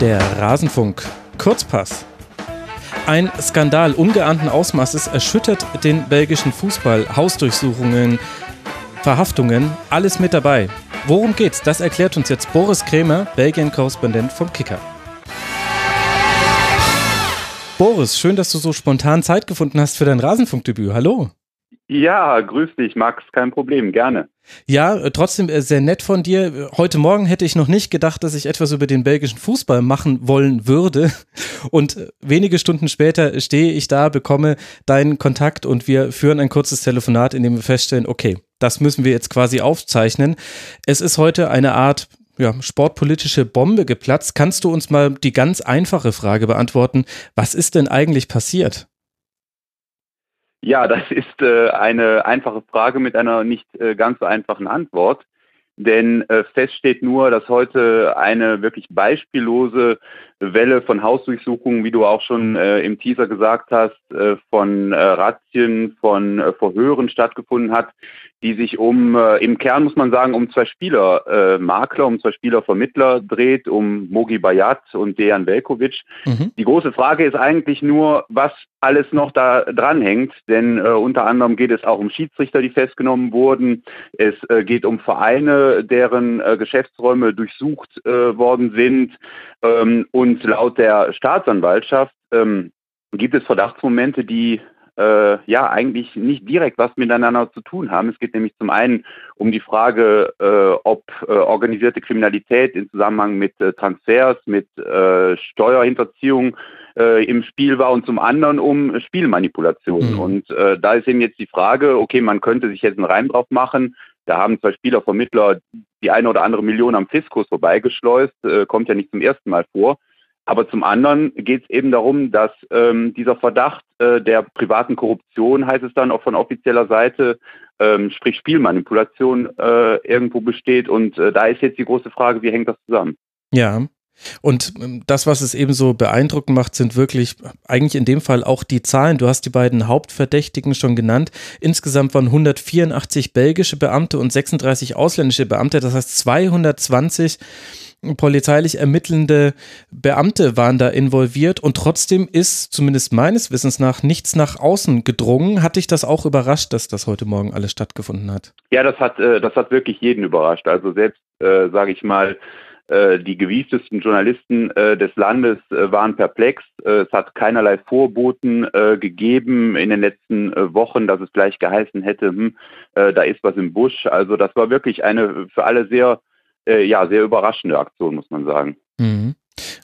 Der Rasenfunk Kurzpass. Ein Skandal ungeahnten Ausmaßes erschüttert den belgischen Fußball. Hausdurchsuchungen, Verhaftungen, alles mit dabei. Worum geht's? Das erklärt uns jetzt Boris Krämer, Belgien-Korrespondent vom Kicker. Boris, schön, dass du so spontan Zeit gefunden hast für dein Rasenfunkdebüt. Hallo. Ja, grüß dich, Max, kein Problem, gerne. Ja, äh, trotzdem äh, sehr nett von dir. Heute Morgen hätte ich noch nicht gedacht, dass ich etwas über den belgischen Fußball machen wollen würde. Und äh, wenige Stunden später stehe ich da, bekomme deinen Kontakt und wir führen ein kurzes Telefonat, in dem wir feststellen, okay, das müssen wir jetzt quasi aufzeichnen. Es ist heute eine Art ja, sportpolitische Bombe geplatzt. Kannst du uns mal die ganz einfache Frage beantworten? Was ist denn eigentlich passiert? Ja, das ist äh, eine einfache Frage mit einer nicht äh, ganz so einfachen Antwort. Denn äh, fest steht nur, dass heute eine wirklich beispiellose Welle von Hausdurchsuchungen, wie du auch schon äh, im Teaser gesagt hast, äh, von äh, Razzien, von äh, Verhören stattgefunden hat, die sich um, äh, im Kern muss man sagen, um zwei Spieler, äh, Makler, um zwei Spielervermittler dreht, um Mogi Bayat und Dejan Velkovic. Mhm. Die große Frage ist eigentlich nur, was alles noch da dranhängt, denn unter anderem geht es auch um Schiedsrichter, die festgenommen wurden. Es geht um Vereine, deren äh, Geschäftsräume durchsucht äh, worden sind. Ähm, und laut der Staatsanwaltschaft ähm, gibt es Verdachtsmomente, die äh, ja eigentlich nicht direkt was miteinander zu tun haben. Es geht nämlich zum einen um die Frage, äh, ob äh, organisierte Kriminalität in Zusammenhang mit äh, Transfers, mit äh, Steuerhinterziehung äh, im Spiel war und zum anderen um Spielmanipulation. Mhm. Und da ist eben jetzt die Frage, okay, man könnte sich jetzt einen Reim drauf machen, da haben zwei Spielervermittler die eine oder andere Million am Fiskus vorbeigeschleust, kommt ja nicht zum ersten Mal vor. Aber zum anderen geht es eben darum, dass ähm, dieser Verdacht äh, der privaten Korruption, heißt es dann auch von offizieller Seite, ähm, sprich Spielmanipulation, äh, irgendwo besteht. Und äh, da ist jetzt die große Frage, wie hängt das zusammen? Ja. Und ähm, das, was es eben so beeindruckend macht, sind wirklich eigentlich in dem Fall auch die Zahlen. Du hast die beiden Hauptverdächtigen schon genannt. Insgesamt waren 184 belgische Beamte und 36 ausländische Beamte. Das heißt 220 polizeilich ermittelnde Beamte waren da involviert und trotzdem ist zumindest meines Wissens nach nichts nach außen gedrungen. Hat dich das auch überrascht, dass das heute Morgen alles stattgefunden hat? Ja, das hat, äh, das hat wirklich jeden überrascht. Also selbst, äh, sage ich mal, die gewieftesten Journalisten äh, des Landes äh, waren perplex. Äh, es hat keinerlei Vorboten gegeben in den letzten Wochen, dass es gleich geheißen hätte, hm, da ist was im Busch. Also das war wirklich eine für alle sehr äh, ja, sehr überraschende Aktion, muss man sagen. Mhm.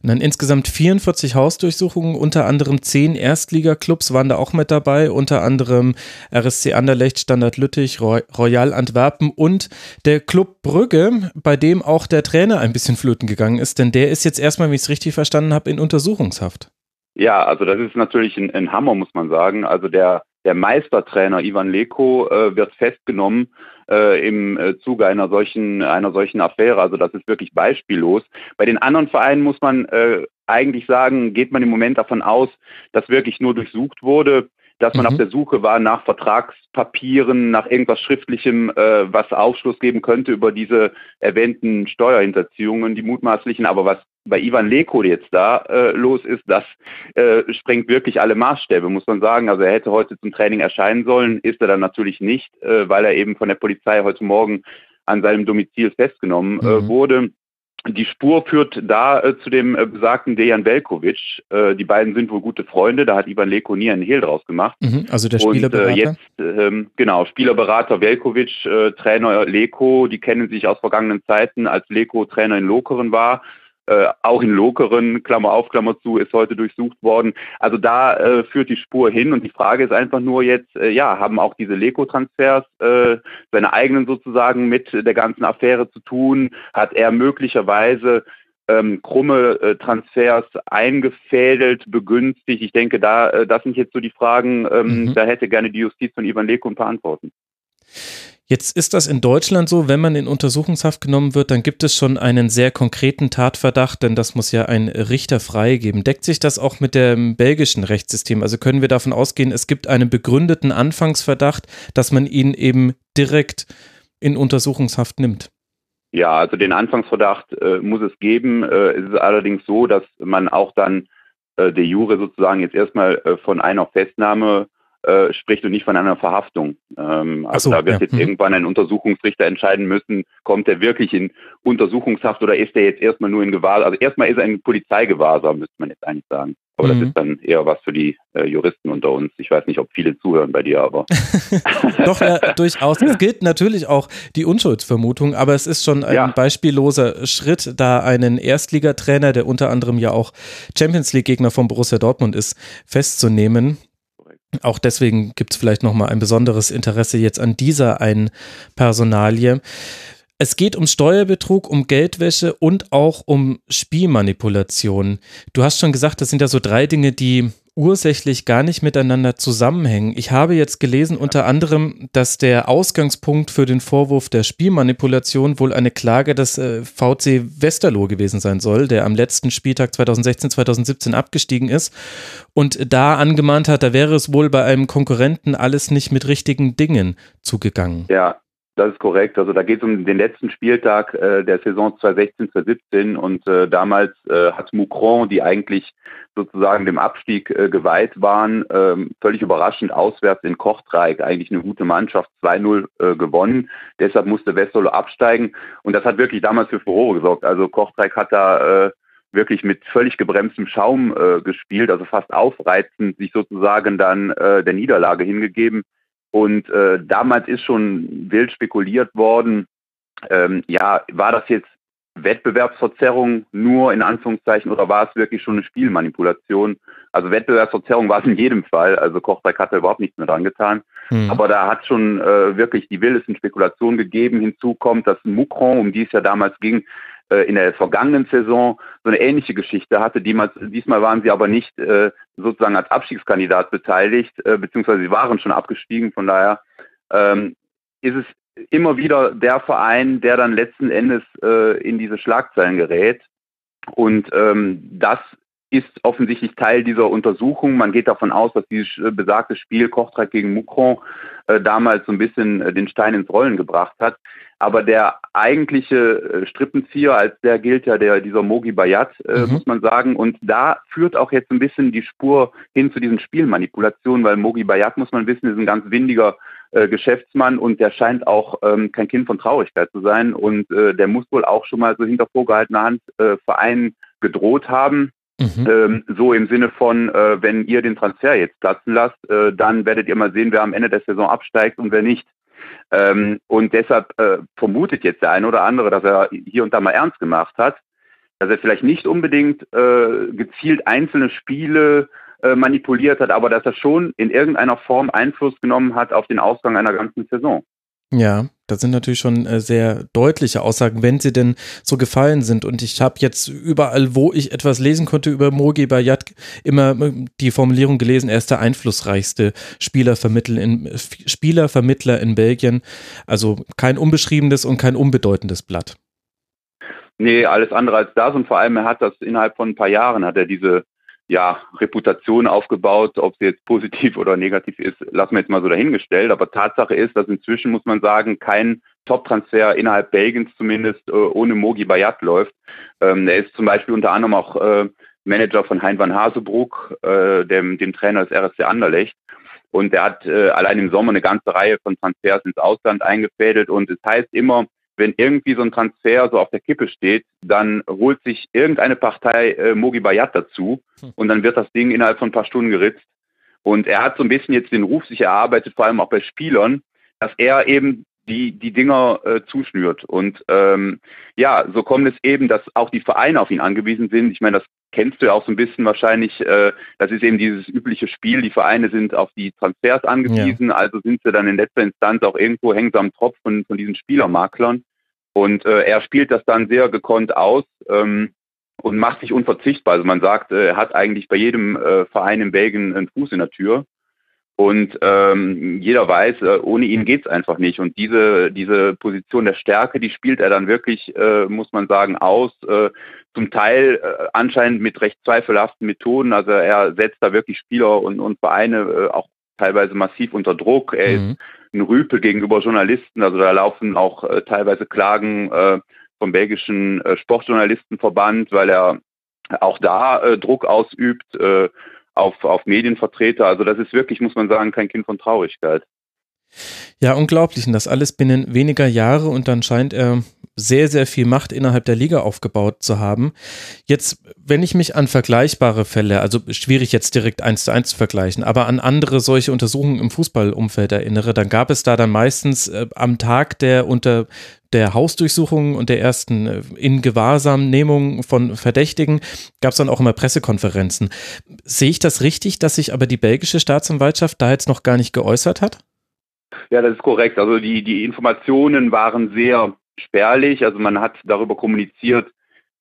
Und dann insgesamt 44 Hausdurchsuchungen, unter anderem 10 Erstligaklubs waren da auch mit dabei, unter anderem RSC Anderlecht, Standard Lüttich, Royal Antwerpen und der Club Brügge, bei dem auch der Trainer ein bisschen flöten gegangen ist, denn der ist jetzt erstmal, wie ich es richtig verstanden habe, in Untersuchungshaft. Ja, also das ist natürlich ein, ein Hammer, muss man sagen. Also der, der Meistertrainer Ivan Leko äh, wird festgenommen äh, im äh, Zuge einer solchen, einer solchen Affäre. Also das ist wirklich beispiellos. Bei den anderen Vereinen muss man äh, eigentlich sagen, geht man im Moment davon aus, dass wirklich nur durchsucht wurde dass man mhm. auf der Suche war nach Vertragspapieren, nach irgendwas Schriftlichem, äh, was Aufschluss geben könnte über diese erwähnten Steuerhinterziehungen, die mutmaßlichen. Aber was bei Ivan Leko jetzt da äh, los ist, das äh, sprengt wirklich alle Maßstäbe, muss man sagen. Also er hätte heute zum Training erscheinen sollen, ist er dann natürlich nicht, äh, weil er eben von der Polizei heute Morgen an seinem Domizil festgenommen äh, mhm. wurde. Die Spur führt da äh, zu dem äh, besagten Dejan Velkovic. Die beiden sind wohl gute Freunde. Da hat Ivan Leko nie einen Hehl draus gemacht. Mhm, also der Spielerberater? Und, jetzt, ähm, genau, Spielerberater Velkovic, Trainer Leko, die kennen sich aus vergangenen Zeiten, als Leko Trainer in Lokeren war. Äh, auch in Lokeren, Klammer auf, Klammer zu, ist heute durchsucht worden. Also da äh, führt die Spur hin und die Frage ist einfach nur jetzt, äh, ja, haben auch diese Leko-Transfers äh, seine eigenen sozusagen mit der ganzen Affäre zu tun? Hat er möglicherweise ähm, krumme äh, Transfers eingefädelt, begünstigt? Ich denke, da, das sind jetzt so die Fragen, ähm, mhm. da hätte gerne die Justiz von Ivan Leko ein paar Antworten. Jetzt ist das in Deutschland so, wenn man in Untersuchungshaft genommen wird, dann gibt es schon einen sehr konkreten Tatverdacht, denn das muss ja ein Richter freigeben. Deckt sich das auch mit dem belgischen Rechtssystem? Also können wir davon ausgehen, es gibt einen begründeten Anfangsverdacht, dass man ihn eben direkt in Untersuchungshaft nimmt? Ja, also den Anfangsverdacht äh, muss es geben. Äh, es ist allerdings so, dass man auch dann äh, de jure sozusagen jetzt erstmal äh, von einer Festnahme äh, spricht und nicht von einer Verhaftung. Ähm, also so, da wird ja. jetzt mhm. irgendwann ein Untersuchungsrichter entscheiden müssen, kommt er wirklich in Untersuchungshaft oder ist er jetzt erstmal nur in Gewahrsam? Also erstmal ist er in Polizeigewahrsam, müsste man jetzt eigentlich sagen. Aber mhm. das ist dann eher was für die äh, Juristen unter uns. Ich weiß nicht, ob viele zuhören bei dir, aber. Doch, ja, durchaus. Es gilt natürlich auch die Unschuldsvermutung, aber es ist schon ein ja. beispielloser Schritt, da einen Erstligatrainer, der unter anderem ja auch Champions League-Gegner von Borussia Dortmund ist, festzunehmen. Auch deswegen gibt es vielleicht nochmal ein besonderes Interesse jetzt an dieser einen Personalie. Es geht um Steuerbetrug, um Geldwäsche und auch um Spielmanipulation. Du hast schon gesagt, das sind ja so drei Dinge, die ursächlich gar nicht miteinander zusammenhängen. Ich habe jetzt gelesen unter anderem, dass der Ausgangspunkt für den Vorwurf der Spielmanipulation wohl eine Klage des äh, VC Westerlo gewesen sein soll, der am letzten Spieltag 2016, 2017 abgestiegen ist und da angemahnt hat, da wäre es wohl bei einem Konkurrenten alles nicht mit richtigen Dingen zugegangen. Ja, das ist korrekt. Also da geht es um den letzten Spieltag äh, der Saison 2016, 2017 und äh, damals äh, hat Moucron, die eigentlich sozusagen dem Abstieg äh, geweiht waren, ähm, völlig überraschend auswärts in Kochtreik, eigentlich eine gute Mannschaft, 2-0 äh, gewonnen. Deshalb musste Westerlo absteigen und das hat wirklich damals für Furore gesorgt. Also Kochtreik hat da äh, wirklich mit völlig gebremstem Schaum gespielt, also fast aufreizend, sich sozusagen dann der Niederlage hingegeben. Und äh, damals ist schon wild spekuliert worden, ähm, ja, war das jetzt Wettbewerbsverzerrung nur in Anführungszeichen oder war es wirklich schon eine Spielmanipulation? Also Wettbewerbsverzerrung war es in jedem Fall. Also Kochberg hat da überhaupt nichts mehr dran getan. Mhm. Aber da hat schon äh, wirklich die wildesten Spekulationen gegeben. Hinzu kommt, dass Mukron, um die es ja damals ging, in der vergangenen Saison so eine ähnliche Geschichte hatte. Diesmal, diesmal waren sie aber nicht äh, sozusagen als Abstiegskandidat beteiligt, äh, beziehungsweise sie waren schon abgestiegen. Von daher ähm, ist es immer wieder der Verein, der dann letzten Endes äh, in diese Schlagzeilen gerät. Und ähm, das ist offensichtlich Teil dieser Untersuchung. Man geht davon aus, dass dieses äh, besagte Spiel Kochtrag gegen Mukron äh, damals so ein bisschen äh, den Stein ins Rollen gebracht hat. Aber der eigentliche äh, Strippenzieher, als der gilt ja der, dieser Mogi Bayat, äh, mhm. muss man sagen. Und da führt auch jetzt ein bisschen die Spur hin zu diesen Spielmanipulationen, weil Mogi Bayat, muss man wissen, ist ein ganz windiger äh, Geschäftsmann und der scheint auch ähm, kein Kind von Traurigkeit zu sein. Und der muss wohl auch schon mal so hinter vorgehaltener Hand Vereinen gedroht haben. Mhm. Ähm, so im Sinne von, äh, wenn ihr den Transfer jetzt platzen lasst, äh, dann werdet ihr mal sehen, wer am Ende der Saison absteigt und wer nicht. Ähm, und deshalb äh, vermutet jetzt der eine oder andere, dass er hier und da mal ernst gemacht hat, dass er vielleicht nicht unbedingt äh, gezielt einzelne Spiele äh, manipuliert hat, aber dass er schon in irgendeiner Form Einfluss genommen hat auf den Ausgang einer ganzen Saison. Ja, das sind natürlich schon äh, sehr deutliche Aussagen, wenn sie denn so gefallen sind. Und ich habe jetzt überall, wo ich etwas lesen konnte über Mogi Bayat, immer äh, die Formulierung gelesen, er ist der einflussreichste Spielervermittler in, Spielervermittler in Belgien. Also kein unbeschriebenes und kein unbedeutendes Blatt. Nee, alles andere als das. Und vor allem, er hat das innerhalb von ein paar Jahren, hat er diese ja, Reputation aufgebaut. Ob sie jetzt positiv oder negativ ist, lassen wir jetzt mal so dahingestellt. Aber Tatsache ist, dass inzwischen, muss man sagen, kein Top-Transfer innerhalb Belgiens zumindest äh, ohne Mogi Bayat läuft. Ähm, er ist zum Beispiel unter anderem auch äh, Manager von Hein van Hasebroek, äh, dem, dem Trainer des RSC Anderlecht. Und er hat äh, allein im Sommer eine ganze Reihe von Transfers ins Ausland eingefädelt. Und es heißt immer, wenn irgendwie so ein Transfer so auf der Kippe steht, dann holt sich irgendeine Partei äh, Mogi Bayat dazu hm. und dann wird das Ding innerhalb von ein paar Stunden geritzt. Und er hat so ein bisschen jetzt den Ruf sich erarbeitet, vor allem auch bei Spielern, dass er eben die, die Dinger äh, zuschnürt. Und ähm, ja, so kommt es eben, dass auch die Vereine auf ihn angewiesen sind. Ich meine, das kennst du ja auch so ein bisschen wahrscheinlich. Äh, das ist eben dieses übliche Spiel. Die Vereine sind auf die Transfers angewiesen, ja. also sind sie dann in letzter Instanz auch irgendwo hängen sie am Tropf von, von diesen Spielermaklern. Und äh, er spielt das dann sehr gekonnt aus. Ähm, und macht sich unverzichtbar. Also man sagt, äh, er hat eigentlich bei jedem äh, Verein in Belgien einen Fuß in der Tür. Und ähm, jeder weiß, äh, ohne ihn geht's einfach nicht. Und diese, diese Position der Stärke, die spielt er dann wirklich, äh, muss man sagen, aus. Äh, zum Teil äh, anscheinend mit recht zweifelhaften Methoden. Also er setzt da wirklich Spieler und, und Vereine äh, auch teilweise massiv unter Druck. Er mhm. ist ein Rüpel gegenüber Journalisten. Also da laufen auch äh, teilweise Klagen äh, vom belgischen äh, Sportjournalistenverband, weil er auch da äh, Druck ausübt auf, auf Medienvertreter. Also das ist wirklich, muss man sagen, kein Kind von Traurigkeit. Ja, unglaublich. Und das alles binnen weniger Jahre und dann scheint er sehr, sehr viel Macht innerhalb der Liga aufgebaut zu haben. Jetzt, wenn ich mich an vergleichbare Fälle, also schwierig jetzt direkt eins zu eins zu vergleichen, aber an andere solche Untersuchungen im Fußballumfeld erinnere, dann gab es da dann meistens äh, am Tag der unter der Hausdurchsuchung und der ersten äh, in Gewahrsamnehmung von Verdächtigen gab es dann auch immer Pressekonferenzen. Sehe ich das richtig, dass sich aber die belgische Staatsanwaltschaft da jetzt noch gar nicht geäußert hat? Ja, das ist korrekt. Also die, die Informationen waren sehr spärlich. Also man hat darüber kommuniziert,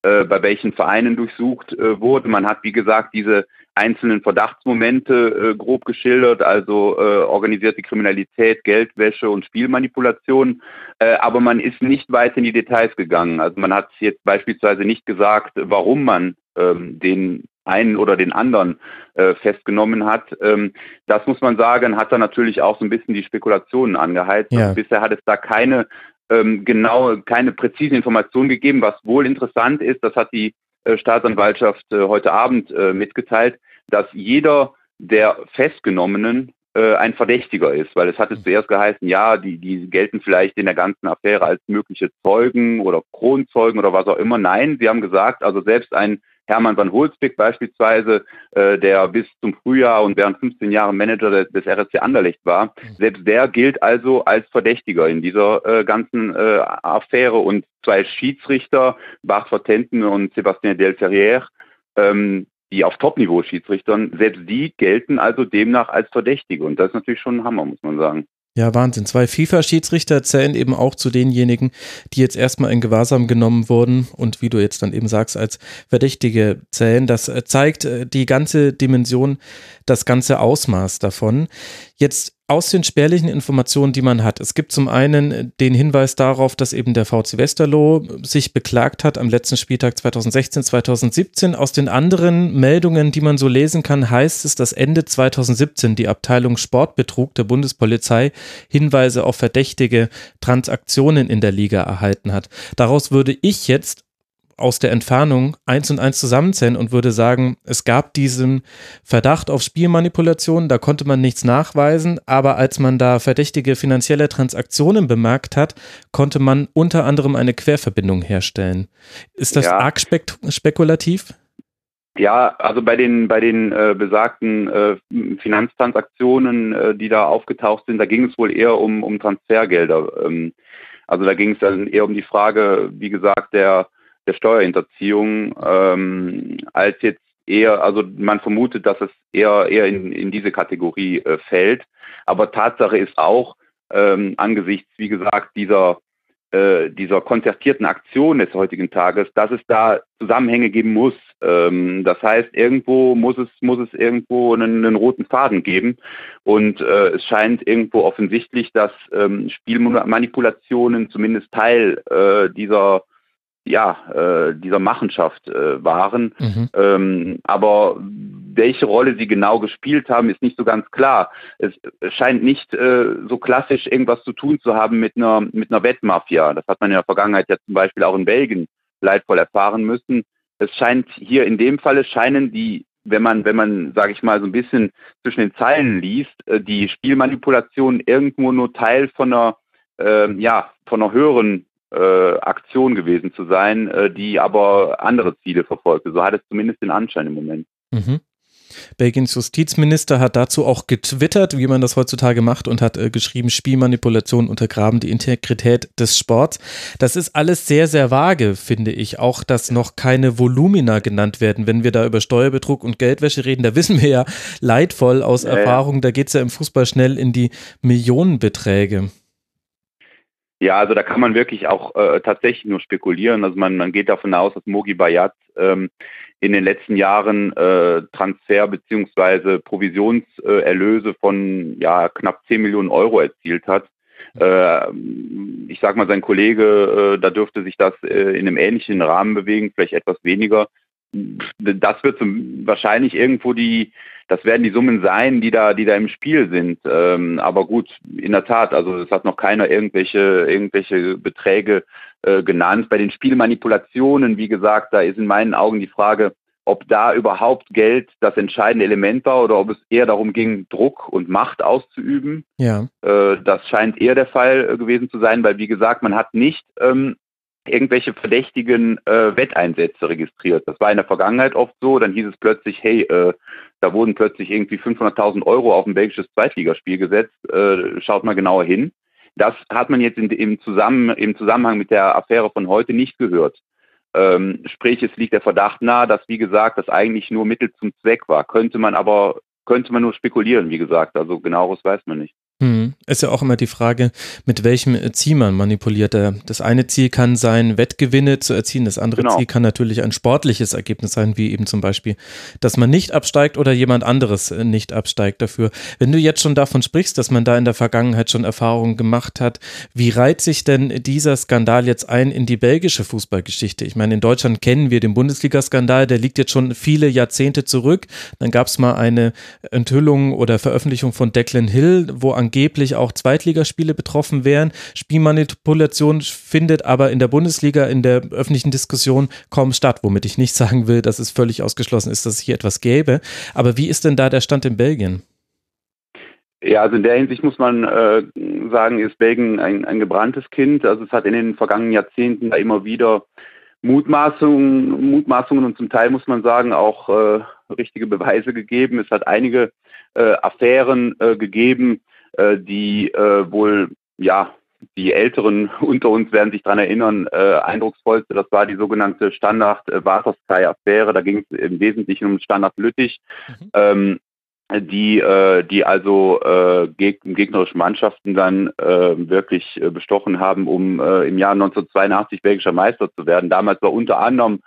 äh, bei welchen Vereinen durchsucht äh, wurde. Man hat, wie gesagt, diese einzelnen Verdachtsmomente äh, grob geschildert, also äh, organisierte Kriminalität, Geldwäsche und Spielmanipulation. Äh, aber man ist nicht weit in die Details gegangen. Also man hat jetzt beispielsweise nicht gesagt, warum man ähm, den einen oder den anderen äh, festgenommen hat. Ähm, das muss man sagen, hat da natürlich auch so ein bisschen die Spekulationen angeheizt. Ja. Bisher hat es da keine ähm, genau, keine präzisen Informationen gegeben. Was wohl interessant ist, das hat die äh, Staatsanwaltschaft äh, heute Abend äh, mitgeteilt, dass jeder der Festgenommenen äh, ein Verdächtiger ist, weil es hat es zuerst geheißen, ja, die, die gelten vielleicht in der ganzen Affäre als mögliche Zeugen oder Kronzeugen oder was auch immer. Nein, sie haben gesagt, also selbst ein Hermann van Holzbeck beispielsweise, äh, der bis zum Frühjahr und während 15 Jahren Manager des, des RSC Anderlecht war. Mhm. Selbst der gilt also als Verdächtiger in dieser äh, ganzen äh, Affäre und zwei Schiedsrichter, Bart Vertenten und Sébastien Delferrière, ähm, die auf Topniveau Schiedsrichtern, selbst die gelten also demnach als Verdächtige. Und das ist natürlich schon ein Hammer, muss man sagen. Ja, Wahnsinn. Zwei FIFA-Schiedsrichter zählen eben auch zu denjenigen, die jetzt erstmal in Gewahrsam genommen wurden und wie du jetzt dann eben sagst, als Verdächtige zählen. Das äh, zeigt äh, die ganze Dimension, das ganze Ausmaß davon. Jetzt aus den spärlichen Informationen, die man hat. Es gibt zum einen den Hinweis darauf, dass eben der VC Westerlo sich beklagt hat am letzten Spieltag 2016, 2017. Aus den anderen Meldungen, die man so lesen kann, heißt es, dass Ende 2017 die Abteilung Sportbetrug der Bundespolizei Hinweise auf verdächtige Transaktionen in der Liga erhalten hat. Daraus würde ich jetzt aus der Entfernung eins und eins zusammenzählen und würde sagen, es gab diesen Verdacht auf Spielmanipulation, da konnte man nichts nachweisen, aber als man da verdächtige finanzielle Transaktionen bemerkt hat, konnte man unter anderem eine Querverbindung herstellen. Ist das ja. arg spek spekulativ? Ja, also bei den bei den äh, besagten äh, Finanztransaktionen, äh, die da aufgetaucht sind, da ging es wohl eher um um Transfergelder. Ähm, also da ging es dann eher um die Frage, wie gesagt, der der Steuerhinterziehung ähm, als jetzt eher, also man vermutet, dass es eher eher in, in diese Kategorie äh, fällt. Aber Tatsache ist auch, ähm, angesichts, wie gesagt, dieser äh, dieser konzertierten Aktion des heutigen Tages, dass es da Zusammenhänge geben muss. Ähm, das heißt, irgendwo muss es, muss es irgendwo einen, einen roten Faden geben. Und äh, es scheint irgendwo offensichtlich, dass ähm, Spielmanipulationen zumindest Teil äh, dieser ja, äh, dieser Machenschaft äh, waren. Mhm. Ähm, aber welche Rolle sie genau gespielt haben, ist nicht so ganz klar. Es, scheint nicht äh, so klassisch irgendwas zu tun zu haben mit einer, mit einer Wettmafia. Das hat man in der Vergangenheit ja zum Beispiel auch in Belgien leidvoll erfahren müssen. Es scheint hier in dem Falle scheinen die wenn man, wenn man, sage ich mal, so ein bisschen zwischen den Zeilen liest, äh, die Spielmanipulation irgendwo nur Teil von einer, äh, ja, von einer höheren äh, Aktion gewesen zu sein, äh, die aber andere Ziele verfolgte. So hat es zumindest den Anschein im Moment. Mhm. Belgiens Justizminister hat dazu auch getwittert, wie man das heutzutage macht, und hat äh, geschrieben, Spielmanipulation untergraben die Integrität des Sports. Das ist alles sehr, sehr vage, finde ich. Auch, dass noch keine Volumina genannt werden. Wenn wir da über Steuerbetrug und Geldwäsche reden, da wissen wir ja leidvoll aus ja, Erfahrung, da geht es ja im Fußball schnell in die Millionenbeträge. Ja, also da kann man wirklich auch äh, tatsächlich nur spekulieren. Also man, man geht davon aus, dass Mogi Bayat ähm, in den letzten Jahren äh, Transfer- bzw. Provisionserlöse von ja, knapp 10 Millionen Euro erzielt hat. Äh, ich sage mal, sein Kollege, äh, da dürfte sich das äh, in einem ähnlichen Rahmen bewegen, vielleicht etwas weniger. Das wird zum, wahrscheinlich irgendwo die das werden die Summen sein, die da, die da im Spiel sind. Ähm, aber gut, in der Tat, also es hat noch keiner irgendwelche, irgendwelche Beträge äh, genannt. Bei den Spielmanipulationen, wie gesagt, da ist in meinen Augen die Frage, ob da überhaupt Geld das entscheidende Element war oder ob es eher darum ging, Druck und Macht auszuüben. Ja. Äh, das scheint eher der Fall äh, gewesen zu sein, weil wie gesagt, man hat nicht ähm, irgendwelche verdächtigen äh, Wetteinsätze registriert. Das war in der Vergangenheit oft so. Dann hieß es plötzlich, hey, äh, da wurden plötzlich irgendwie 500.000 Euro auf ein belgisches Zweitligaspiel gesetzt. Äh, schaut mal genauer hin. Das hat man jetzt in, im, Zusammen, im Zusammenhang mit der Affäre von heute nicht gehört. Ähm, sprich, es liegt der Verdacht nahe, dass, wie gesagt, das eigentlich nur Mittel zum Zweck war. Könnte man aber, könnte man nur spekulieren, wie gesagt. Also genaueres weiß man nicht. Hm. Ist ja auch immer die Frage, mit welchem Ziel man manipuliert. Das eine Ziel kann sein, Wettgewinne zu erzielen. Das andere genau. Ziel kann natürlich ein sportliches Ergebnis sein, wie eben zum Beispiel, dass man nicht absteigt oder jemand anderes nicht absteigt dafür. Wenn du jetzt schon davon sprichst, dass man da in der Vergangenheit schon Erfahrungen gemacht hat, wie reiht sich denn dieser Skandal jetzt ein in die belgische Fußballgeschichte? Ich meine, in Deutschland kennen wir den Bundesliga-Skandal, der liegt jetzt schon viele Jahrzehnte zurück. Dann gab es mal eine Enthüllung oder Veröffentlichung von Declan Hill, wo an angeblich auch Zweitligaspiele betroffen wären. Spielmanipulation findet aber in der Bundesliga in der öffentlichen Diskussion kaum statt, womit ich nicht sagen will, dass es völlig ausgeschlossen ist, dass es hier etwas gäbe. Aber wie ist denn da der Stand in Belgien? Ja, also in der Hinsicht muss man äh, sagen, ist Belgien ein, ein gebranntes Kind. Also es hat in den vergangenen Jahrzehnten da immer wieder Mutmaßungen, Mutmaßungen und zum Teil muss man sagen auch äh, richtige Beweise gegeben. Es hat einige äh, Affären äh, gegeben, die äh, wohl, ja, die Älteren unter uns werden sich daran erinnern, äh, eindrucksvollste, das war die sogenannte Standard-Watersky-Affäre. Da ging es im Wesentlichen um Standard Lüttich. Mhm. Ähm, die, äh, die also äh, geg gegnerischen Mannschaften dann äh, wirklich äh, bestochen haben, um äh, im Jahr 1982 belgischer Meister zu werden. Damals war unter anderem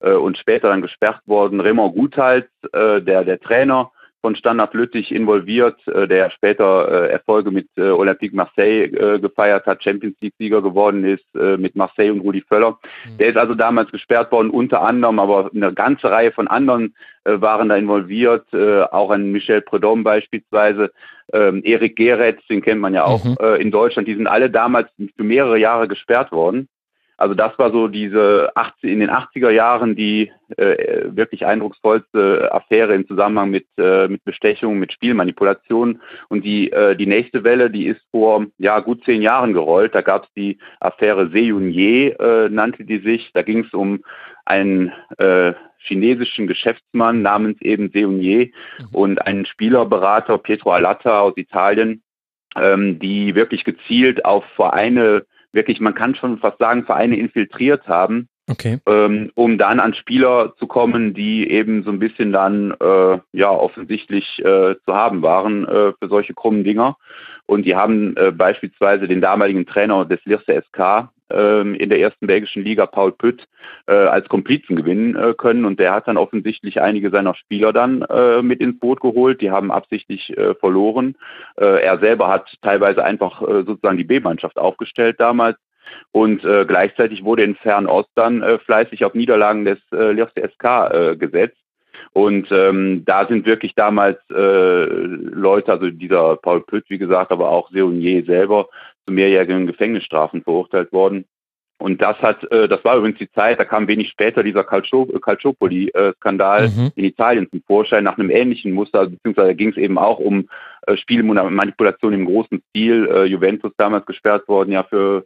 äh, und später dann gesperrt worden Raymond Guthals, äh, der, der Trainer, von Standard Lüttich involviert, äh, der später äh, Erfolge mit äh, Olympique Marseille gefeiert hat, Champions League-Sieger geworden ist mit Marseille und Rudi Völler. Mhm. Der ist also damals gesperrt worden, unter anderem, aber eine ganze Reihe von anderen waren da involviert, auch ein Michel Predom beispielsweise, ähm, Erik Geretz, den kennt man ja auch mhm. in Deutschland, die sind alle damals für mehrere Jahre gesperrt worden. Also das war so diese 80, in den 80er Jahren die äh, wirklich eindrucksvollste Affäre im Zusammenhang mit, äh, mit Bestechung, mit Spielmanipulation. Und die, äh, die nächste Welle, die ist vor ja, gut zehn Jahren gerollt. Da gab es die Affäre Seyunier, äh, nannte die sich. Da ging es um einen äh, chinesischen Geschäftsmann namens eben Seunier mhm. und einen Spielerberater, Pietro Alatta aus Italien, ähm, die wirklich gezielt auf Vereine wirklich, man kann schon fast sagen, Vereine infiltriert haben, okay. ähm, um dann an Spieler zu kommen, die eben so ein bisschen dann äh, ja offensichtlich äh, zu haben waren äh, für solche krummen Dinger. Und die haben äh, beispielsweise den damaligen Trainer des Lierse SK ähm, in der ersten belgischen Liga, Paul Pütt, äh, als Komplizen gewinnen äh, können. Und der hat dann offensichtlich einige seiner Spieler dann äh, mit ins Boot geholt. Die haben absichtlich äh, verloren. Äh, er selber hat teilweise einfach äh, sozusagen die B-Mannschaft aufgestellt damals. Und äh, gleichzeitig wurde in Fernost dann äh, fleißig auf Niederlagen des äh, Lierse SK äh, gesetzt. Und ähm, da sind wirklich damals äh, Leute, also dieser Paul Pütt, wie gesagt, aber auch Seunier selber, zu mehrjährigen Gefängnisstrafen verurteilt worden. Und das hat, äh, das war übrigens die Zeit, da kam wenig später dieser Calciopoli-Skandal mhm. in Italien zum Vorschein nach einem ähnlichen Muster, beziehungsweise ging es eben auch um äh, Spielmanipulation im großen Stil. Äh, Juventus damals gesperrt worden, ja für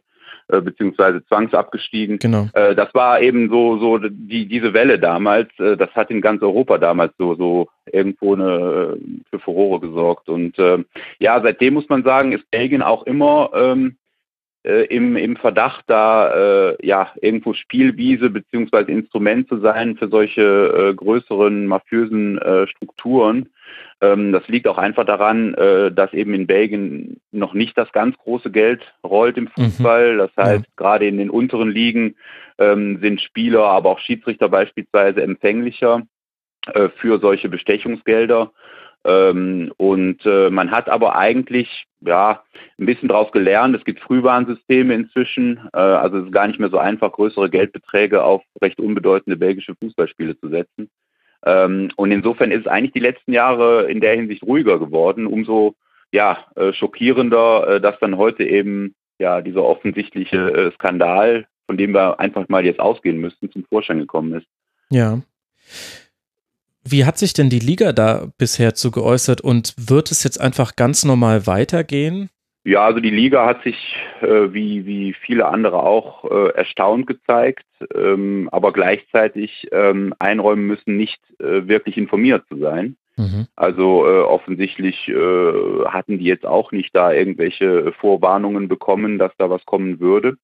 äh, beziehungsweise zwangsabgestiegen. Genau. Äh, das war eben so so die diese Welle damals. Äh, das hat in ganz Europa damals so so irgendwo eine für Furore gesorgt. Und äh, ja, seitdem muss man sagen, ist Belgien auch immer ähm, äh, im, im Verdacht, da ja irgendwo Spielwiese beziehungsweise Instrument zu sein für solche größeren mafiösen Strukturen. Ähm, das liegt auch einfach daran, äh, dass eben in Belgien noch nicht das ganz große Geld rollt im mhm. Fußball. Das heißt, ja. gerade in den unteren Ligen ähm, sind Spieler, aber auch Schiedsrichter beispielsweise empfänglicher äh, für solche Bestechungsgelder. Ähm, und äh, man hat aber eigentlich ja ein bisschen daraus gelernt. Es gibt Frühwarnsysteme inzwischen. Also es ist gar nicht mehr so einfach, größere Geldbeträge auf recht unbedeutende belgische Fußballspiele zu setzen. Ähm, und insofern ist es eigentlich die letzten Jahre in der Hinsicht ruhiger geworden. Umso ja, äh, schockierender, äh, dass dann heute eben ja dieser offensichtliche äh, Skandal von dem wir einfach mal jetzt ausgehen müssten, zum Vorschein gekommen ist. Ja. Wie hat sich denn die Liga da bisher zu geäußert und wird es jetzt einfach ganz normal weitergehen? Ja, also die Liga hat sich äh, wie, wie viele andere auch äh, erstaunt gezeigt, ähm, aber gleichzeitig ähm, einräumen müssen, nicht äh, wirklich informiert zu sein. Mhm. Also äh, offensichtlich äh, hatten die jetzt auch nicht da irgendwelche Vorwarnungen bekommen, dass da was kommen würde.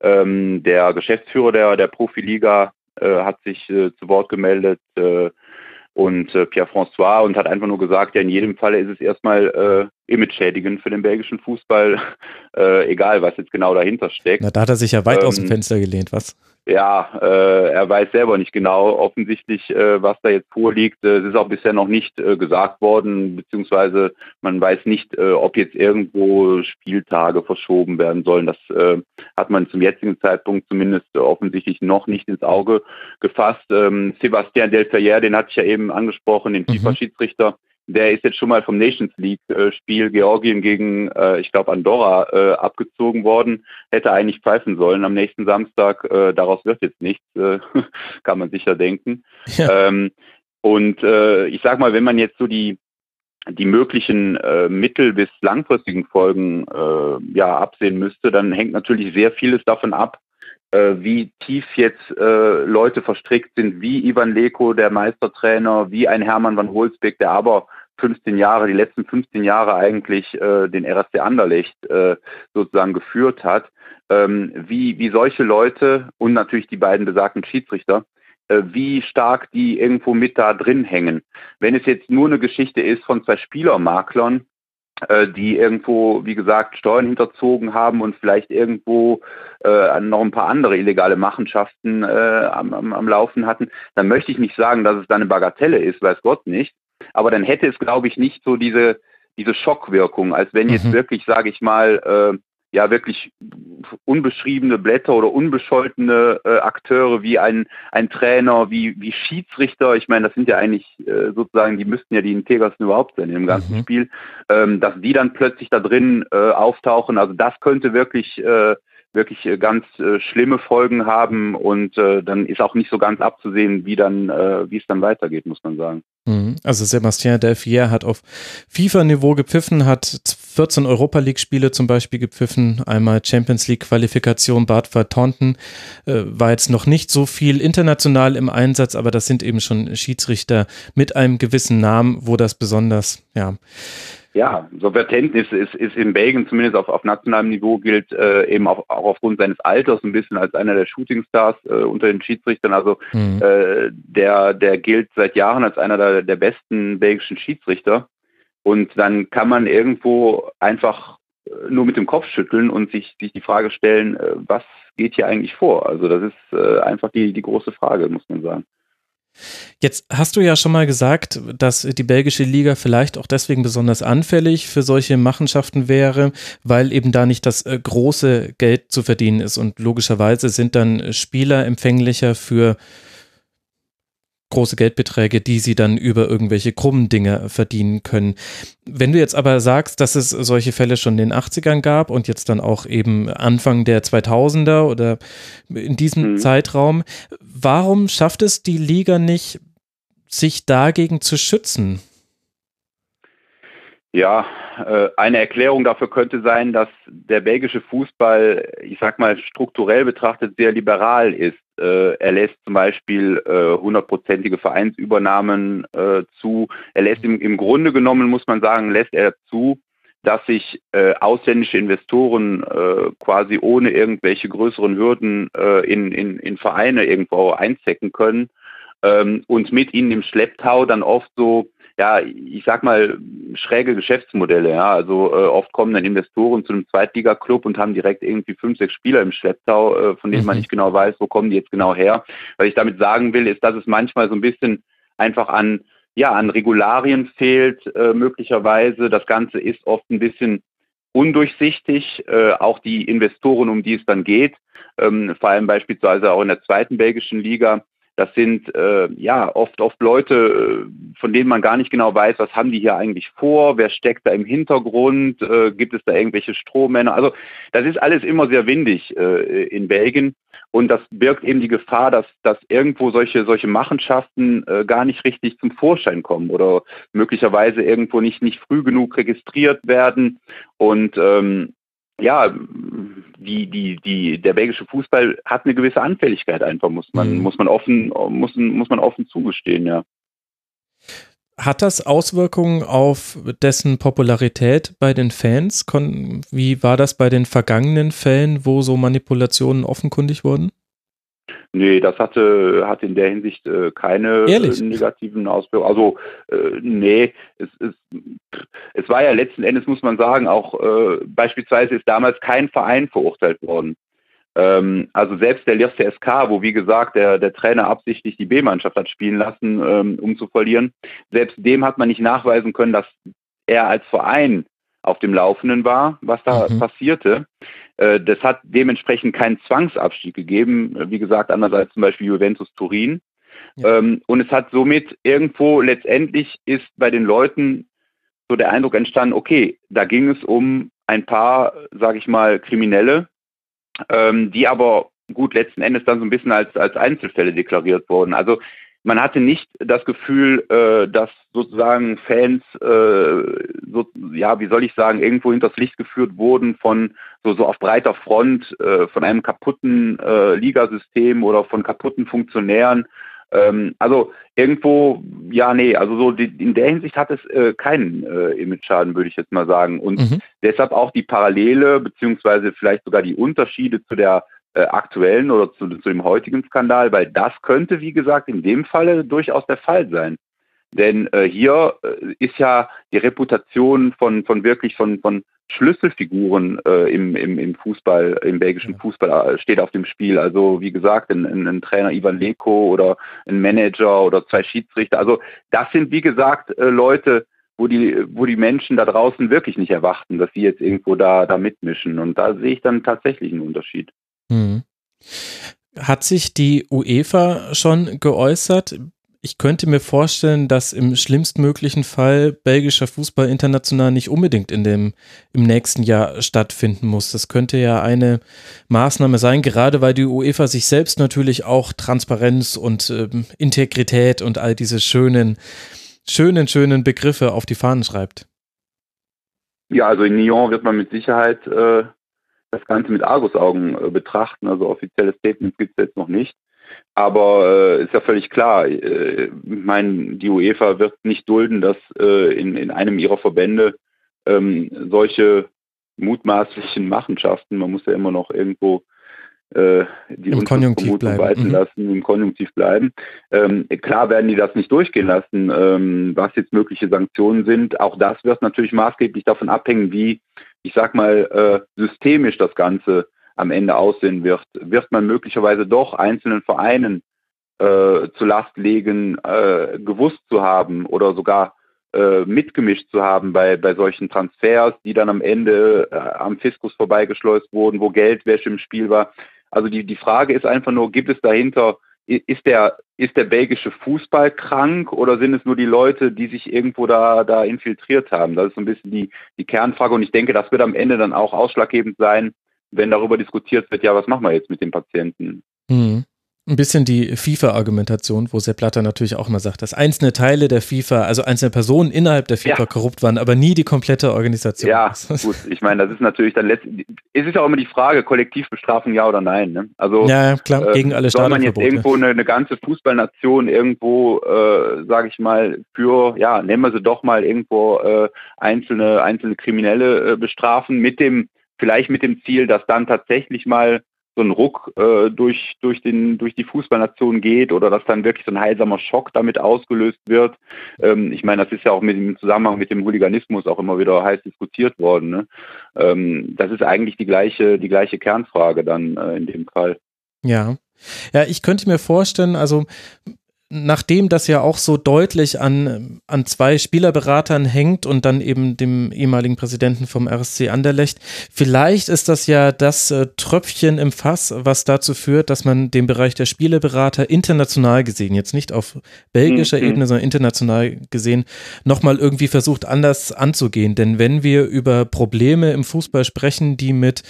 Ähm, der Geschäftsführer der, der Profiliga äh, hat sich zu Wort gemeldet, und äh, Pierre-François und hat einfach nur gesagt, ja, in jedem Falle ist es erstmal äh, image-schädigend für den belgischen Fußball, äh, egal was jetzt genau dahinter steckt. Na, da hat er sich ja weit ähm, aus dem Fenster gelehnt, was? Ja, äh, er weiß selber nicht genau offensichtlich, äh, was da jetzt vorliegt. Äh, es ist auch bisher noch nicht äh, gesagt worden, beziehungsweise man weiß nicht, äh, ob jetzt irgendwo Spieltage verschoben werden sollen. Das äh, hat man zum jetzigen Zeitpunkt zumindest äh, offensichtlich noch nicht ins Auge gefasst. Ähm, Sebastian Delferrière, den hatte ich ja eben angesprochen, den mhm. FIFA-Schiedsrichter, der ist jetzt schon mal vom Nations League-Spiel Georgien gegen, äh, ich glaube, Andorra äh, abgezogen worden. Hätte eigentlich pfeifen sollen am nächsten Samstag. Äh, daraus wird jetzt nichts, äh, kann man sicher denken. Ja. Ähm, und äh, ich sag mal, wenn man jetzt so die die möglichen äh, mittel- bis langfristigen Folgen äh, ja absehen müsste, dann hängt natürlich sehr vieles davon ab, äh, wie tief jetzt äh, Leute verstrickt sind, wie Ivan Leko, der Meistertrainer, wie ein Hermann van Holzbeck, der aber 15 Jahre, die letzten 15 Jahre eigentlich äh, den RSC Anderlecht äh, sozusagen geführt hat, ähm, wie, wie solche Leute und natürlich die beiden besagten Schiedsrichter, äh, wie stark die irgendwo mit da drin hängen. Wenn es jetzt nur eine Geschichte ist von zwei Spielermaklern, äh, die irgendwo, wie gesagt, Steuern hinterzogen haben und vielleicht irgendwo äh, noch ein paar andere illegale Machenschaften äh, am, am, am Laufen hatten, dann möchte ich nicht sagen, dass es da eine Bagatelle ist, weiß Gott nicht. Aber dann hätte es, glaube ich, nicht so diese, diese Schockwirkung, als wenn jetzt mhm. wirklich, sage ich mal, äh, ja wirklich unbeschriebene Blätter oder unbescholtene äh, Akteure wie ein, ein Trainer, wie, wie Schiedsrichter, ich meine, das sind ja eigentlich äh, sozusagen, die müssten ja die Integersten überhaupt sein im ganzen mhm. Spiel, ähm, dass die dann plötzlich da drin äh, auftauchen, also das könnte wirklich äh, wirklich äh, ganz äh, schlimme Folgen haben und äh, dann ist auch nicht so ganz abzusehen, wie dann, äh, wie es dann weitergeht, muss man sagen. Mhm. Also Sebastien Delfier hat auf FIFA-Niveau gepfiffen, hat 14 Europa League-Spiele zum Beispiel gepfiffen, einmal Champions League-Qualifikation Bad Vertonten, äh, war jetzt noch nicht so viel international im Einsatz, aber das sind eben schon Schiedsrichter mit einem gewissen Namen, wo das besonders, ja, ja, so Vertennis ist, ist in Belgien zumindest auf, auf nationalem Niveau gilt äh, eben auch, auch aufgrund seines Alters ein bisschen als einer der Shootingstars äh, unter den Schiedsrichtern. Also mhm. äh, der, der gilt seit Jahren als einer der, der besten belgischen Schiedsrichter. Und dann kann man irgendwo einfach äh, nur mit dem Kopf schütteln und sich, sich die Frage stellen, äh, was geht hier eigentlich vor? Also das ist äh, einfach die, die große Frage, muss man sagen. Jetzt hast du ja schon mal gesagt, dass die belgische Liga vielleicht auch deswegen besonders anfällig für solche Machenschaften wäre, weil eben da nicht das äh, große Geld zu verdienen ist. Und logischerweise sind dann Spieler empfänglicher für große Geldbeträge, die sie dann über irgendwelche krummen Dinge verdienen können. Wenn du jetzt aber sagst, dass es solche Fälle schon in den 80ern gab und jetzt dann auch eben Anfang der 2000er oder in diesem mhm. Zeitraum, warum schafft es die Liga nicht, sich dagegen zu schützen? Ja, äh, eine Erklärung dafür könnte sein, dass der belgische Fußball, ich sag mal, strukturell betrachtet sehr liberal ist. Äh, er lässt zum Beispiel äh, hundertprozentige Vereinsübernahmen äh, zu. Er lässt im, im Grunde genommen, muss man sagen, lässt er zu, dass sich äh, ausländische Investoren äh, quasi ohne irgendwelche größeren Hürden äh, in, in, in Vereine irgendwo einzecken können ähm, und mit ihnen im Schlepptau dann oft so ja, ich sag mal, schräge Geschäftsmodelle. Ja. Also äh, oft kommen dann Investoren zu einem Zweitliga-Club und haben direkt irgendwie fünf, sechs Spieler im Schlepptau, äh, von denen mhm. man nicht genau weiß, wo kommen die jetzt genau her. Was ich damit sagen will, ist, dass es manchmal so ein bisschen einfach an, ja, an Regularien fehlt, äh, möglicherweise. Das Ganze ist oft ein bisschen undurchsichtig, äh, auch die Investoren, um die es dann geht, ähm, vor allem beispielsweise auch in der zweiten belgischen Liga Das sind äh, ja oft oft Leute, äh, von denen man gar nicht genau weiß, was haben die hier eigentlich vor, wer steckt da im Hintergrund, äh, gibt es da irgendwelche Strohmänner. Also das ist alles immer sehr windig äh, in Belgien und das birgt eben die Gefahr, dass, dass irgendwo solche, solche Machenschaften äh, gar nicht richtig zum Vorschein kommen oder möglicherweise irgendwo nicht, nicht früh genug registriert werden. Und ähm, ja, die, die, die, der belgische Fußball hat eine gewisse Anfälligkeit einfach, muss man, mhm. muss man offen, muss, muss man offen zugestehen, ja. Hat das Auswirkungen auf dessen Popularität bei den Fans? Wie war das bei den vergangenen Fällen, wo so Manipulationen offenkundig wurden? Nee, das hatte, hat in der Hinsicht äh, keine Ehrlich? negativen Auswirkungen. Also, äh, nee, es, es, es war ja letzten Endes, muss man sagen, auch äh, beispielsweise ist damals kein Verein verurteilt worden. Ähm, also selbst der Lierste SK, wo wie gesagt der, der Trainer absichtlich die B-Mannschaft hat spielen lassen, ähm, um zu verlieren, selbst dem hat man nicht nachweisen können, dass er als Verein auf dem Laufenden war, was da mhm. passierte. Äh, das hat dementsprechend keinen Zwangsabstieg gegeben, wie gesagt, anders als zum Beispiel Juventus Turin. Ja. Ähm, und es hat somit irgendwo letztendlich ist bei den Leuten so der Eindruck entstanden, okay, da ging es um ein paar, sage ich mal, Kriminelle, ähm, die aber gut letzten Endes dann so ein bisschen als, als Einzelfälle deklariert wurden. Also man hatte nicht das Gefühl, äh, dass sozusagen Fans, äh, so, ja, wie soll ich sagen, irgendwo hinters Licht geführt wurden von so, so auf breiter Front, äh, von einem kaputten Ligasystem oder von kaputten Funktionären. Ähm, also irgendwo, ja, nee, also so in der Hinsicht hat es keinen Image-Schaden, würde ich jetzt mal sagen. Und mhm. deshalb auch die Parallele, beziehungsweise vielleicht sogar die Unterschiede zu der aktuellen oder zu, zu dem heutigen Skandal, weil das könnte, wie gesagt, in dem Falle durchaus der Fall sein. Denn äh, hier äh, ist ja die Reputation von, von wirklich von, von Schlüsselfiguren äh, im, im, im Fußball, im belgischen Fußball äh, steht auf dem Spiel. Also wie gesagt, ein, ein, ein, Trainer Ivan Leko oder ein Manager oder zwei Schiedsrichter. Also das sind wie gesagt äh, Leute, wo die, wo die Menschen da draußen wirklich nicht erwarten, dass sie jetzt irgendwo da, da mitmischen. Und da sehe ich dann tatsächlich einen Unterschied. Hm. Hat sich die UEFA schon geäußert? Ich könnte mir vorstellen, dass im schlimmstmöglichen Fall belgischer Fußball international nicht unbedingt in dem, im nächsten Jahr stattfinden muss. Das könnte ja eine Maßnahme sein, gerade weil die UEFA sich selbst natürlich auch Transparenz und äh, Integrität und all diese schönen, schönen, schönen Begriffe auf die Fahnen schreibt. Ja, also in Lyon wird man mit Sicherheit äh, das Ganze mit Argusaugen äh, betrachten. Also offizielle Statements gibt es jetzt noch nicht. Aber äh, ist ja völlig klar, äh, ich meine, die UEFA wird nicht dulden, dass äh, in, in einem ihrer Verbände ähm, solche mutmaßlichen Machenschaften, man muss ja immer noch irgendwo äh, die Im Konjunktiv bleiben. walten mhm. lassen, im Konjunktiv bleiben. Ähm, klar werden die das nicht durchgehen lassen, ähm, was jetzt mögliche Sanktionen sind. Auch das wird natürlich maßgeblich davon abhängen, wie ich sag mal, äh, systemisch das Ganze am Ende aussehen wird, wird man möglicherweise doch einzelnen Vereinen äh, zu Last legen, äh, gewusst zu haben oder sogar äh, mitgemischt zu haben bei, bei solchen Transfers, die dann am Ende äh, am Fiskus vorbeigeschleust wurden, wo Geldwäsche im Spiel war. Also die, die Frage ist einfach nur, gibt es dahinter ist der, ist der belgische Fußball krank oder sind es nur die Leute, die sich irgendwo da, da infiltriert haben? Das ist so ein bisschen die, die Kernfrage und ich denke, das wird am Ende dann auch ausschlaggebend sein, wenn darüber diskutiert wird, ja, was machen wir jetzt mit dem Patienten? Mhm ein bisschen die FIFA-Argumentation, wo Sepp Blatter natürlich auch mal sagt, dass einzelne Teile der FIFA, also einzelne Personen innerhalb der FIFA ja. korrupt waren, aber nie die komplette Organisation. Ja, gut, ich meine, das ist natürlich dann letztlich, es ist ja auch immer die Frage, Kollektivbestrafung ja oder nein. Ne? Also ja, klar, gegen alle äh, Soll man jetzt irgendwo eine, eine, ganze Fußballnation irgendwo, äh, sage ich mal, für, ja, nennen wir sie doch mal irgendwo äh, einzelne, einzelne Kriminelle äh, bestrafen mit dem, vielleicht mit dem Ziel, dass dann tatsächlich mal so ein Ruck äh, durch, durch, den, durch die Fußballnation geht oder dass dann wirklich so ein heilsamer Schock damit ausgelöst wird. Ähm, ich meine, das ist ja auch mit dem Zusammenhang mit dem Hooliganismus auch immer wieder heiß diskutiert worden. Ne? Ähm, das ist eigentlich die gleiche, die gleiche Kernfrage dann äh, in dem Fall. Ja. Ja, ich könnte mir vorstellen, also nachdem das ja auch so deutlich an, an zwei Spielerberatern hängt und dann eben dem ehemaligen Präsidenten vom RSC Anderlecht, vielleicht ist das ja das äh, Tröpfchen im Fass, was dazu führt, dass man den Bereich der Spielerberater international gesehen, jetzt nicht auf belgischer mhm. Ebene, sondern international gesehen, nochmal irgendwie versucht anders anzugehen. Denn wenn wir über Probleme im Fußball sprechen, die mit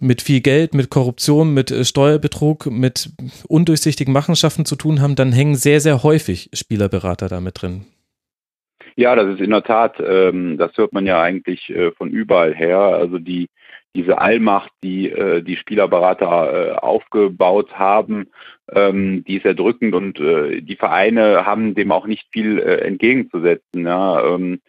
mit viel Geld, mit Korruption, mit äh, Steuerbetrug, mit undurchsichtigen Machenschaften zu tun haben, dann hängen sehr, sehr häufig Spielerberater damit drin. Ja, das ist in der Tat, ähm, das hört man ja eigentlich äh, von überall her. Also die diese Allmacht, die äh, die Spielerberater äh, aufgebaut haben, ähm, die ist erdrückend und äh, die Vereine haben dem auch nicht viel äh, entgegenzusetzen. Ja? Ähm,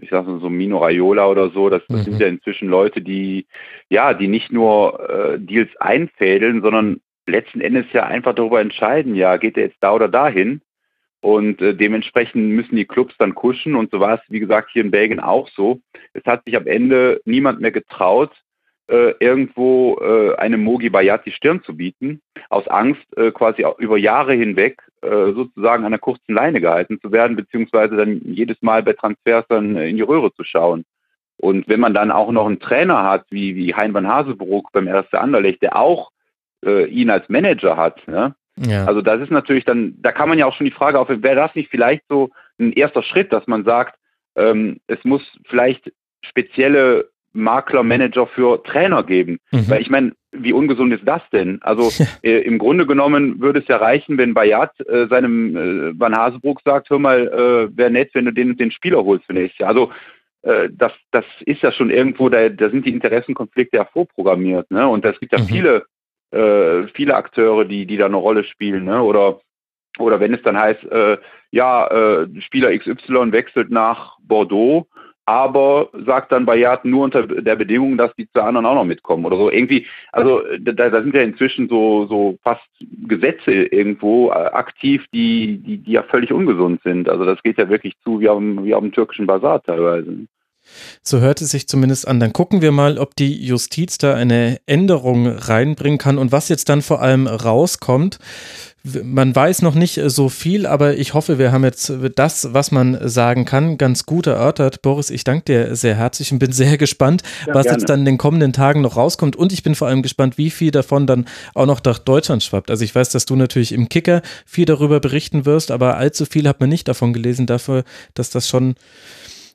ich sag so Mino Raiola oder so, das, das mhm. sind ja inzwischen Leute, die ja, die nicht nur äh, Deals einfädeln, sondern letzten Endes ja einfach darüber entscheiden, ja, geht er jetzt da oder dahin? Und äh, dementsprechend müssen die Clubs dann kuschen und so war es, wie gesagt, hier in Belgien auch so. Es hat sich am Ende niemand mehr getraut, äh, irgendwo äh, einem Mogi Bayat die Stirn zu bieten, aus Angst äh, quasi über Jahre hinweg äh, sozusagen an der kurzen Leine gehalten zu werden, beziehungsweise dann jedes Mal bei Transfers dann in die Röhre zu schauen. Und wenn man dann auch noch einen Trainer hat, wie, wie Hein van Hasenbroek beim 1. Anderlecht, der auch äh, ihn als Manager hat, ne? Ja. Also das ist natürlich dann, da kann man ja auch schon die Frage auf, wäre das nicht vielleicht so ein erster Schritt, dass man sagt, ähm, es muss vielleicht spezielle Makler, Manager für Trainer geben. Mhm. Weil ich meine, wie ungesund ist das denn? Also äh, im Grunde genommen würde es ja reichen, wenn Bayat äh, seinem äh, Van Hasebrook sagt, hör mal, äh, wäre nett, wenn du den, den Spieler holst für nächstes Jahr. Also äh, das, das ist ja schon irgendwo, da, da sind die Interessenkonflikte ja vorprogrammiert. Ne? Und es gibt ja mhm. viele, äh, viele Akteure, die, die da eine Rolle spielen. Ne? Oder, oder wenn es dann heißt, äh, ja, äh, Spieler XY wechselt nach Bordeaux, aber sagt dann Bayat nur unter der Bedingung, dass die zwei anderen auch noch mitkommen oder so. Irgendwie, also da, da sind ja inzwischen so, so fast Gesetze irgendwo äh, aktiv, die, die, die ja völlig ungesund sind. Also das geht ja wirklich zu wie auf, wie auf dem türkischen Bazar teilweise. So hört es sich zumindest an. Dann gucken wir mal, ob die Justiz da eine Änderung reinbringen kann und was jetzt dann vor allem rauskommt man weiß noch nicht so viel, aber ich hoffe, wir haben jetzt das, was man sagen kann, ganz gut erörtert. Boris, ich danke dir sehr herzlich und bin sehr gespannt, ja, was gerne. jetzt dann in den kommenden Tagen noch rauskommt. Und ich bin vor allem gespannt, wie viel davon dann auch noch nach Deutschland schwappt. Also ich weiß, dass du natürlich im Kicker viel darüber berichten wirst, aber allzu viel hat man nicht davon gelesen, dafür, dass das schon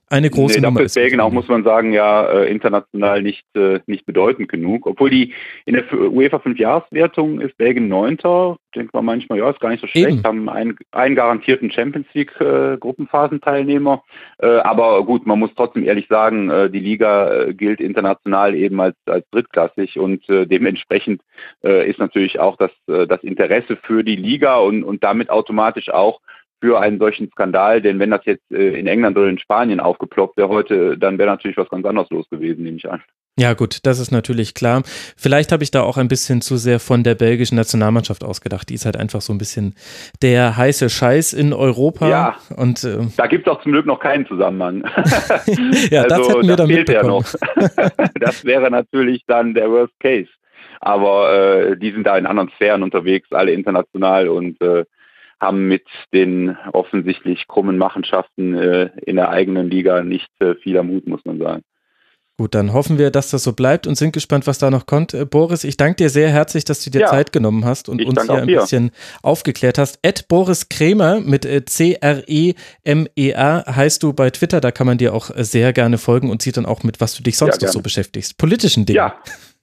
eine große nee, Nummer ist. Belgien auch, muss man sagen, ja äh, international nicht, äh, nicht bedeutend genug. Obwohl die in der UEFA Fünfjahreswertung ist Belgien Neunter. Denkt man manchmal, ja, ist gar nicht so schlecht. Eben. Haben einen, einen garantierten Champions League äh, Gruppenphasenteilnehmer. Aber gut, man muss trotzdem ehrlich sagen, die Liga gilt international eben als, als drittklassig und dementsprechend ist natürlich auch das, das Interesse für die Liga und, und damit automatisch auch für einen solchen Skandal, denn wenn das jetzt äh, in England oder in Spanien aufgeploppt wäre heute, dann wäre natürlich was ganz anderes los gewesen, nehme ich an. Ja gut, das ist natürlich klar. Vielleicht habe ich da auch ein bisschen zu sehr von der belgischen Nationalmannschaft ausgedacht. Die ist halt einfach so ein bisschen der heiße Scheiß in Europa. Ja, und äh, da gibt es auch zum Glück noch keinen Zusammenhang. ja, also, das hätten wir das dann fehlt ja noch. das wäre natürlich dann der Worst Case. Aber äh, die sind da in anderen Sphären unterwegs, alle international und äh, haben mit den offensichtlich krummen Machenschaften äh, in der eigenen Liga nicht äh, viel Mut, muss man sagen. Gut, dann hoffen wir, dass das so bleibt und sind gespannt, was da noch kommt. Äh, Boris, ich danke dir sehr herzlich, dass du dir ja, Zeit genommen hast und uns hier ein dir. bisschen aufgeklärt hast. Ed Boris Kremer mit äh, C-R-E-M-E-R heißt du bei Twitter. Da kann man dir auch äh, sehr gerne folgen und sieht dann auch mit, was du dich sonst ja, noch so beschäftigst. Politischen Dingen. Ja,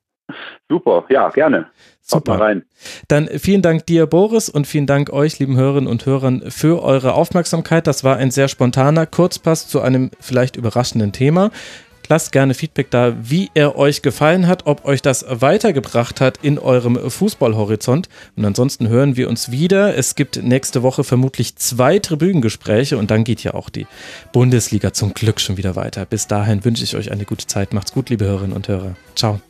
super. Ja, gerne. Super. rein. Dann vielen Dank dir, Boris, und vielen Dank euch, lieben Hörerinnen und Hörern, für eure Aufmerksamkeit. Das war ein sehr spontaner Kurzpass zu einem vielleicht überraschenden Thema. Lasst gerne Feedback da, wie er euch gefallen hat, ob euch das weitergebracht hat in eurem Fußballhorizont. Und ansonsten hören wir uns wieder. Es gibt nächste Woche vermutlich zwei Tribünengespräche und dann geht ja auch die Bundesliga zum Glück schon wieder weiter. Bis dahin wünsche ich euch eine gute Zeit. Macht's gut, liebe Hörerinnen und Hörer. Ciao.